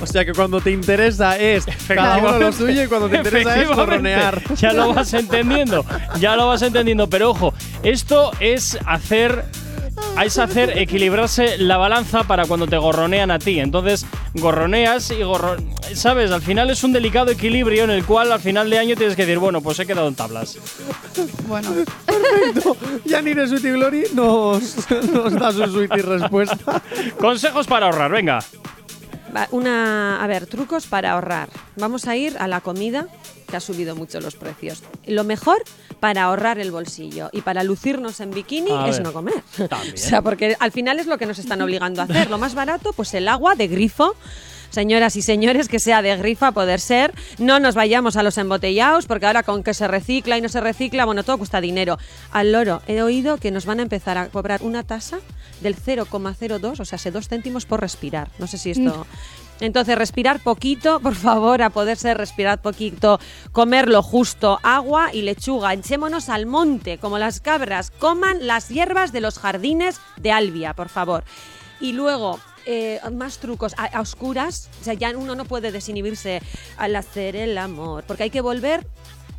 O sea que cuando te interesa es cada uno lo suyo y cuando te interesa es gorronear. Ya lo vas entendiendo, ya lo vas entendiendo. Pero ojo, esto es hacer. Es hacer equilibrarse la balanza para cuando te gorronean a ti. Entonces, gorroneas y gorro... ¿Sabes? Al final es un delicado equilibrio en el cual al final de año tienes que decir, bueno, pues he quedado en tablas. Bueno, Perfecto. Yanire Sweetie Glory nos, nos da su sweetie respuesta. Consejos para ahorrar, venga. Va, Una, a ver, trucos para ahorrar. Vamos a ir a la comida, que ha subido mucho los precios. Lo mejor para ahorrar el bolsillo y para lucirnos en bikini A es ver, no comer. también. o sea, porque al final es lo que nos están obligando a hacer. Lo más barato, pues el agua de grifo. Señoras y señores, que sea de grifo a poder ser. No nos vayamos a los embotellados, porque ahora con que se recicla y no se recicla, bueno, todo cuesta dinero. Al loro, he oído que nos van a empezar a cobrar una tasa del 0,02, o sea, hace dos céntimos por respirar. No sé si esto. Entonces, respirar poquito, por favor, a poder ser respirar poquito, comer lo justo, agua y lechuga. Echémonos al monte, como las cabras. Coman las hierbas de los jardines de Albia, por favor. Y luego, eh, más trucos. A, a oscuras, o sea, ya uno no puede desinhibirse al hacer el amor, porque hay que volver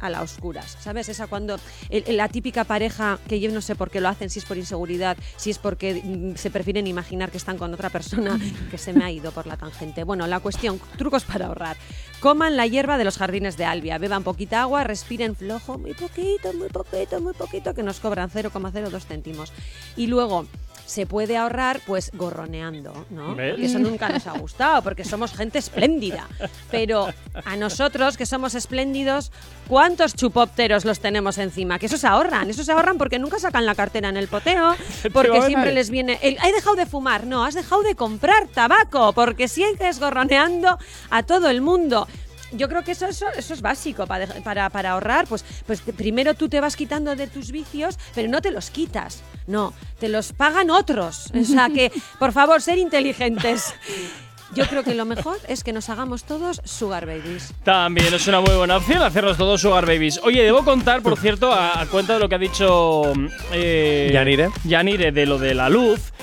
a las oscuras, ¿sabes? Esa cuando el- la típica pareja que yo no sé por qué lo hacen, si es por inseguridad, si es porque mm, se prefieren imaginar que están con otra persona que se me ha ido por la tangente. Bueno, la cuestión, trucos para ahorrar. Coman la hierba de los jardines de Albia, beban poquita agua, respiren flojo, muy poquito, muy poquito, muy poquito, que nos cobran 0,02 céntimos. Y luego se puede ahorrar pues gorroneando, ¿no? ¿Ves? Porque eso nunca nos ha gustado, porque somos gente espléndida. Pero a nosotros, que somos espléndidos, ¿cuántos chupópteros los tenemos encima? Que esos se ahorran, esos ahorran porque nunca sacan la cartera en el poteo, porque siempre les viene... el, he dejado de fumar, no, has dejado de comprar tabaco, porque sigues gorroneando a todo el mundo. Yo creo que eso, eso, eso es básico para, para, para ahorrar. Pues, pues primero tú te vas quitando de tus vicios, pero no te los quitas. No, te los pagan otros. O sea que, por favor, ser inteligentes. Yo creo que lo mejor es que nos hagamos todos sugar babies. También es una muy buena opción hacerlos todos Sugar Babies. Oye, debo contar, por cierto, a, a cuenta de lo que ha dicho eh, Yanire. Yanire de lo de la luz.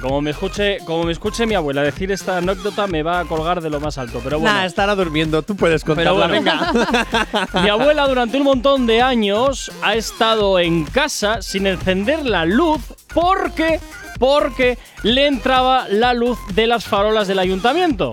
Como me escuche, como me escuche mi abuela decir esta anécdota, me va a colgar de lo más alto. Pero bueno, Nah, estará durmiendo. Tú puedes contarla. Pero bueno. Venga. mi abuela durante un montón de años ha estado en casa sin encender la luz porque porque le entraba la luz de las farolas del ayuntamiento.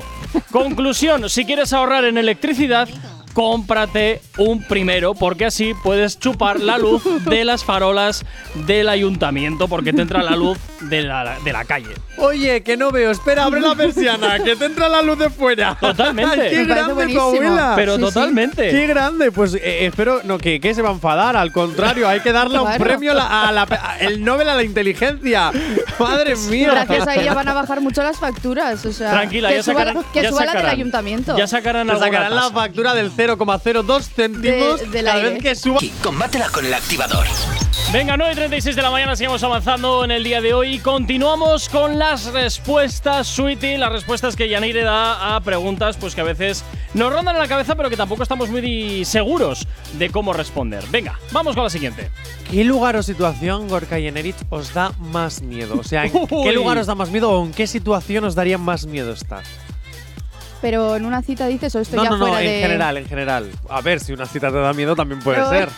Conclusión, si quieres ahorrar en electricidad, cómprate un primero porque así puedes chupar la luz de las farolas del ayuntamiento porque te entra la luz de la, de la calle. Oye, que no veo. Espera, abre la persiana, que te entra la luz de fuera. Totalmente. ¡Qué grande tu abuela! Pero Sí, sí. totalmente. ¡Qué grande! Pues eh, espero no, que, que se va a enfadar. Al contrario, hay que darle un premio a la- a la- a- el Nobel a la inteligencia. ¡Madre mía! gracias a ella van a bajar mucho las facturas. O sea, Tranquila, que ya suba, sacarán, que ya suba la del sacarán. ayuntamiento. Ya sacarán sacarán la factura del 0,02 céntimos De- del cada aire. vez que suba. Y combátela con el activador. Venga, 9.36 de la mañana, seguimos avanzando en el día de hoy y continuamos con las respuestas, Sweetie, las respuestas que Yanire da a preguntas pues que a veces nos rondan en la cabeza pero que tampoco estamos muy di- seguros de cómo responder. Venga, vamos con la siguiente. ¿Qué lugar o situación, Gorka y Enerich, os da más miedo? O sea, ¿en Uy. qué lugar os da más miedo o en qué situación os daría más miedo estar? Pero en una cita dices o esto No, ya no, no, fuera en de. general, en general. A ver, si una cita te da miedo también puede Pero, ser.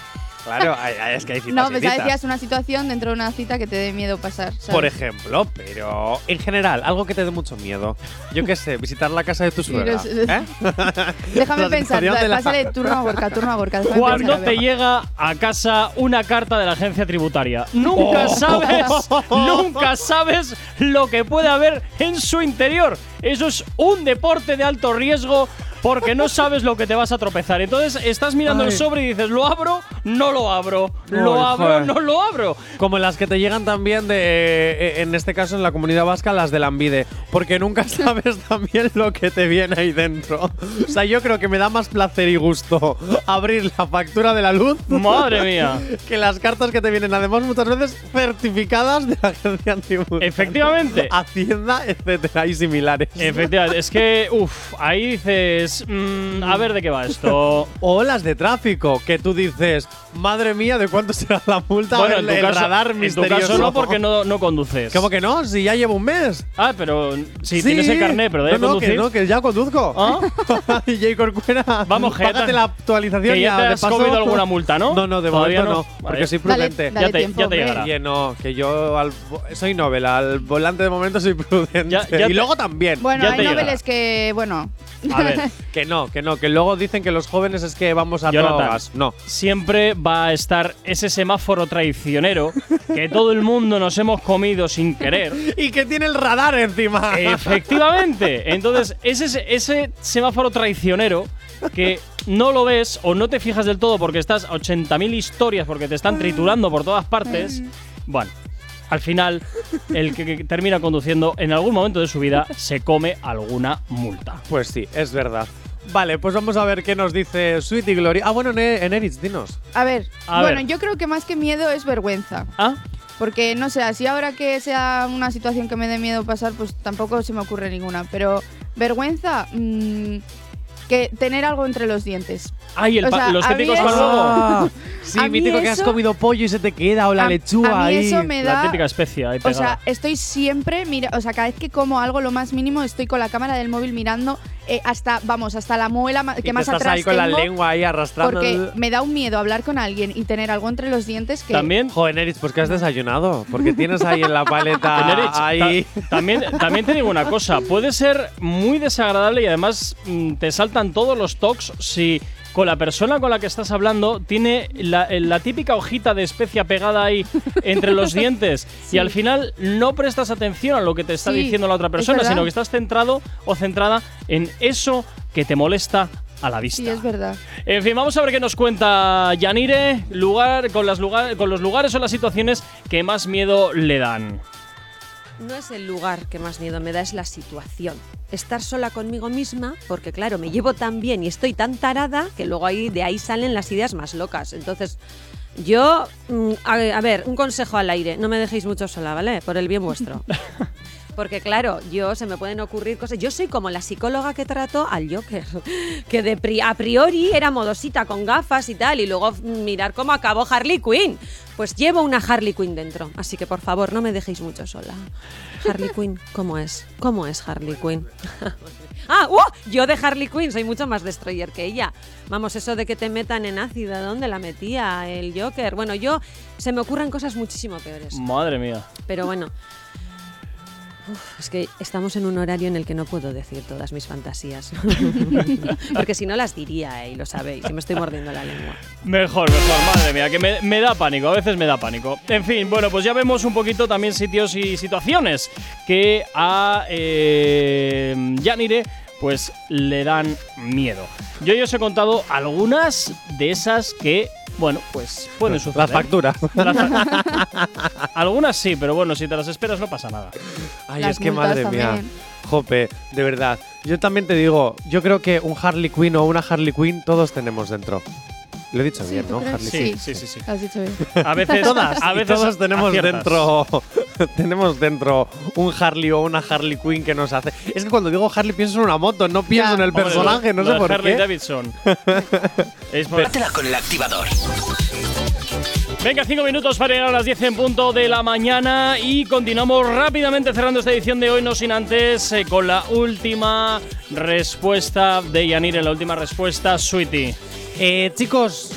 Claro, es que hay citas No, pues decías una situación dentro de una cita que te dé miedo pasar. ¿sabes? Por ejemplo, pero en general, algo que te dé mucho miedo. Yo qué sé, visitar la casa de tu suegra. ¿eh? Déjame pensar, pásale turno a Gorka, turno a Gorka. Cuando te llega a casa una carta de la agencia tributaria, nunca Oh. sabes, nunca sabes lo que puede haber en su interior. Eso es un deporte de alto riesgo porque no sabes lo que te vas a tropezar. Entonces estás mirando el sobre y dices, ¿lo abro? No lo abro. ¿Lo Ay, abro? joder. No lo abro. Como las que te llegan también de, eh, en este caso en la comunidad vasca, las del Ambide. Porque nunca sabes también lo que te viene ahí dentro. O sea, yo creo que me da más placer y gusto abrir la factura de la luz Madre mía. que las cartas que te vienen, además, muchas veces certificadas de la agencia tributaria. Efectivamente. Hacienda, etcétera, y similares. Efectivamente, es que, uff, ahí dices, mm, a ver de qué va esto. O las de tráfico, que tú dices, madre mía, ¿de cuánto será la multa? Bueno, en tu, el caso, radar en tu misterioso. caso no, porque no, no conduces. ¿Cómo que no? Si ya llevo un mes. Ah, pero si Sí. tienes el carnet, pero de no, no, conducir. que no, que ya conduzco. ¿Ah? Corcuera, Vamos, que págate te- la actualización que ya te de has paso- comido alguna multa, ¿no? No, no, de Todavía momento no, no. porque Vale. soy prudente. dale Ya te- tiempo, ya te hombre. llegará. Oye, no, que yo al- soy novela, al volante de momento soy prudente. Ya- ya y luego también. Bueno, Ya hay noveles que, bueno. A ver, que no, que no, que luego dicen que los jóvenes es que vamos a Jonathan. drogas. No. Siempre va a estar ese semáforo traicionero que todo el mundo nos hemos comido sin querer. Y que tiene el radar encima. Efectivamente. Entonces, ese, ese semáforo traicionero que no lo ves o no te fijas del todo porque estás a 80.000 historias porque te están triturando por todas partes. Bueno, al final, el que, que termina conduciendo en algún momento de su vida se come alguna multa. Pues sí, es verdad. Vale, pues vamos a ver qué nos dice Sweetie Gloria. Ah, bueno, en, Eritz, dinos. A ver, A bueno, ver. yo creo que más que miedo es vergüenza. ¿Ah? Porque no sé, así ahora que sea una situación que me dé miedo pasar, pues tampoco se me ocurre ninguna. Pero vergüenza, mm, que tener algo entre los dientes. Ay, el O sea, los típicos eso- para luego. Ah, sí, mítico que has eso- comido pollo y se te queda, o la A- lechuga a mí ahí. eso me La da. típica especia ahí O sea, estoy siempre, mira, o sea, cada vez que como algo lo más mínimo, estoy con la cámara del móvil mirando eh, hasta, vamos, hasta la muela ma- Y que te más estás atrás ahí con la tengo, lengua ahí arrastrando. Porque me da un miedo hablar con alguien y tener algo entre los dientes que. También Joder, Eritz, pues que has desayunado. Porque tienes ahí en la paleta. Tenerich, ahí. ta- también, también te digo una cosa, puede ser muy desagradable y además mm, te saltan todos los tocs si con la persona con la que estás hablando tiene la, la típica hojita de especia pegada ahí entre los dientes y al final no prestas atención a lo que te está Sí, diciendo la otra persona, sino que estás centrado o centrada en eso que te molesta a la vista. Sí, es verdad. En fin, vamos a ver qué nos cuenta Yanire lugar, con, las lugar, con los lugares o las situaciones que más miedo le dan. No es el lugar que más miedo me da, es la situación. Estar sola conmigo misma, porque claro, me llevo tan bien y estoy tan tarada que luego ahí, de ahí salen las ideas más locas. Entonces, yo, mm, a, a ver, un consejo al aire, no me dejéis mucho sola, ¿vale? Por el bien vuestro. Porque claro, yo se me pueden ocurrir cosas. Yo soy como la psicóloga que trató al Joker, que de pri- a priori era modosita con gafas y tal, y luego mm, mirar cómo acabó Harley Quinn. Pues llevo una Harley Quinn dentro, así que por favor no me dejéis mucho sola. Harley Quinn, ¿cómo es? ¿Cómo es Harley Quinn? ah, ¡uh! yo de Harley Quinn soy mucho más destroyer que ella. Vamos, eso de que te metan en ácido, ¿dónde la metía el Joker? Bueno, yo se me ocurren cosas muchísimo peores. Madre mía. Pero bueno. Uf, es que estamos en un horario en el que no puedo decir todas mis fantasías. Porque si no las diría, eh, y lo sabéis, y me estoy mordiendo la lengua. Mejor, mejor, madre mía, que me, me da pánico, a veces me da pánico. En fin, bueno, pues ya vemos un poquito también sitios y situaciones que a eh, Yanire pues le dan miedo. Yo ya os he contado algunas de esas que, bueno, pues pueden suceder. Las facturas. Las fa- algunas sí, pero bueno, si te las esperas no pasa nada. Ay, Las es que madre mía. Jope, de verdad. Yo también te digo, yo creo que un Harley Quinn o una Harley Quinn todos tenemos dentro. Lo he dicho Sí, bien, ¿tú ¿no? Harley Sí, sí, sí, sí. Has dicho bien. A veces, Todas, a veces todos tenemos aciertas. dentro tenemos dentro un Harley o una Harley Quinn que nos hace. Es que cuando digo Harley pienso en una moto, no pienso Ya. en el Hombre, personaje, no lo sé de por Harley qué. Davidson. Es por- con el activador. Venga, cinco minutos para llegar a las 10 en punto de la mañana y continuamos rápidamente cerrando esta edición de hoy, no sin antes eh, con la última respuesta de Yanir, en la última respuesta, Sweetie. Eh, chicos,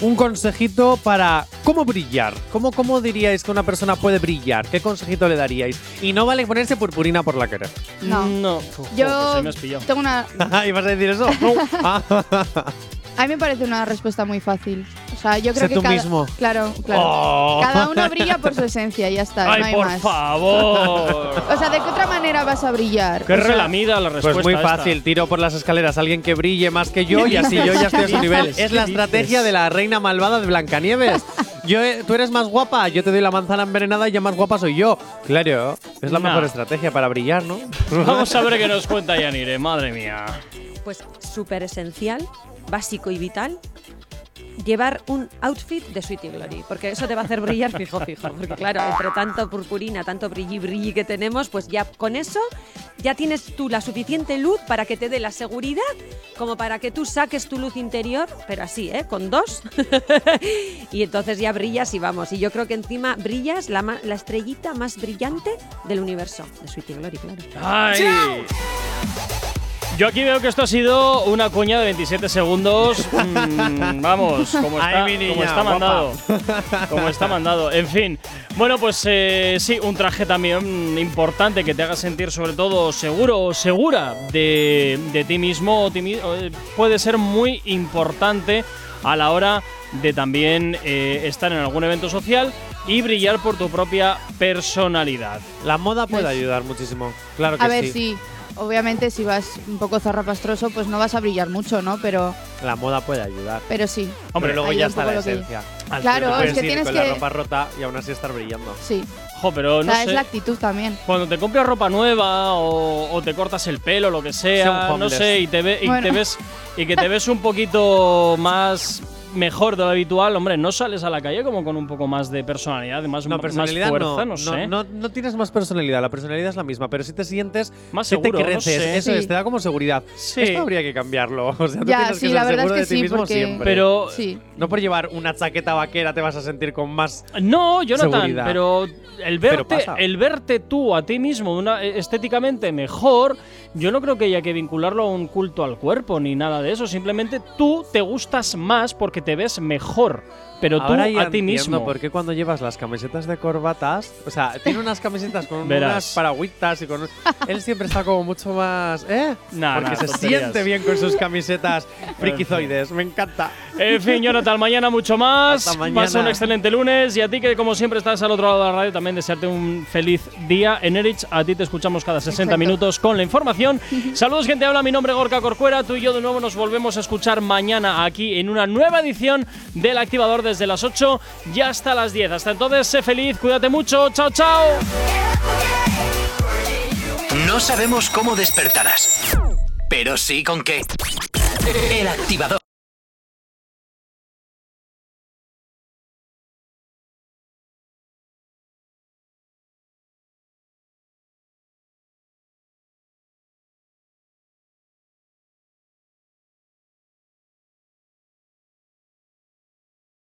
un consejito para cómo brillar. ¿Cómo, ¿Cómo diríais que una persona puede brillar? ¿Qué consejito le daríais? Y no vale ponerse purpurina por la cara. No. No. Uf, pues Yo ahí me has pillado. tengo una. ¿Ibas a decir eso? No. Ah. A mí me parece una respuesta muy fácil. O sea, yo creo Sé que tú cada, mismo. Claro, claro. Oh. Cada uno brilla por su esencia ya está. Ay, no hay por más. favor. O sea, ¿de qué otra manera vas a brillar? Qué O sea, relamida la respuesta. Pues muy esta. fácil, tiro por las escaleras a alguien que brille más que yo y así yo ya estoy a su nivel. Es la ¿Qué estrategia dices? de la reina malvada de Blancanieves. Yo, eh, tú eres más guapa, yo te doy la manzana envenenada y ya más guapa soy yo. Claro, es la Nah. mejor estrategia para brillar, ¿no? Vamos a ver qué nos cuenta Yanire, madre mía. Pues súper esencial, básico y vital. Llevar un outfit de Sweetie Glory, porque eso te va a hacer brillar fijo, fijo. Porque claro, entre tanto purpurina, tanto brilli brilli que tenemos, pues ya con eso ya tienes tú la suficiente luz para que te dé la seguridad, como para que tú saques tu luz interior, pero así, ¿eh? Con dos. y entonces ya brillas y vamos. Y yo creo que encima brillas la, la estrellita más brillante del universo, de Sweetie Glory, claro. ¡Ay! Yo aquí veo que esto ha sido una cuña de 27 segundos. Mm, vamos, como está, Ay, mi niña, como está guapa. mandado. Como está mandado. En fin. Bueno, pues eh, sí, un traje también importante que te haga sentir sobre todo seguro o segura de, de ti mismo o ti eh, puede ser muy importante a la hora de también eh, estar en algún evento social y brillar por tu propia personalidad. La moda puede ¿Ves? ayudar muchísimo. Claro que A ver, sí. Obviamente, si vas un poco zarrapastroso, pues no vas a brillar mucho, ¿no? Pero, La moda puede ayudar. pero sí. Hombre, luego ya está la lo que- esencia. Claro, es que tienes con que. la ropa rota y aún así estar brillando. Sí. Jo, pero O no sea, sé. es la actitud también. Cuando te compras ropa nueva o, o te cortas el pelo, lo que Sea no sé, y te, ve- y Bueno. te ves y que te ves un poquito más mejor de lo habitual, hombre, no sales a la calle como con un poco más de personalidad, más, No, más fuerza, no, no, sé. no, no tienes más personalidad, la personalidad es la misma, pero si te sientes Más seguro, te no creces, sé. eso Sí. es, te da como seguridad. Sí. Esto habría que cambiarlo. O sea, tú Ya, tienes sí, que la ser verdad seguro es de que ti sí, mismo porque- siempre. Pero Sí. no por llevar una chaqueta vaquera te vas a sentir con más No, Jonathan, Seguridad. pero el verte, el verte tú a ti mismo de una, eh, estéticamente mejor, yo no creo que haya que vincularlo a un culto al cuerpo ni nada de eso. Simplemente tú te gustas más porque te ves mejor. Pero tú Ahora ya a ti mismo. por qué cuando llevas las camisetas de corbatas, o sea, tiene unas camisetas con Verás. unas paragüitas y con él siempre está como mucho más, ¿eh? Nah, Porque nah, se tonterías. siente bien con sus camisetas frikizoides, me encanta. En fin, Jonathan, mañana mucho más. Hasta mañana. Pasa un excelente lunes. Y a ti, que como siempre estás al otro lado de la radio, también desearte un feliz día. En Erich, a ti te escuchamos cada 60 Exacto. minutos con la información. Saludos, gente. Habla mi nombre, Gorka Corcuera. Tú y yo de nuevo nos volvemos a escuchar mañana aquí en una nueva edición del Activador desde las 8 y hasta las 10. Hasta entonces, sé feliz, cuídate mucho. Chao, chao. No sabemos cómo despertarás, pero sí con qué. El activador.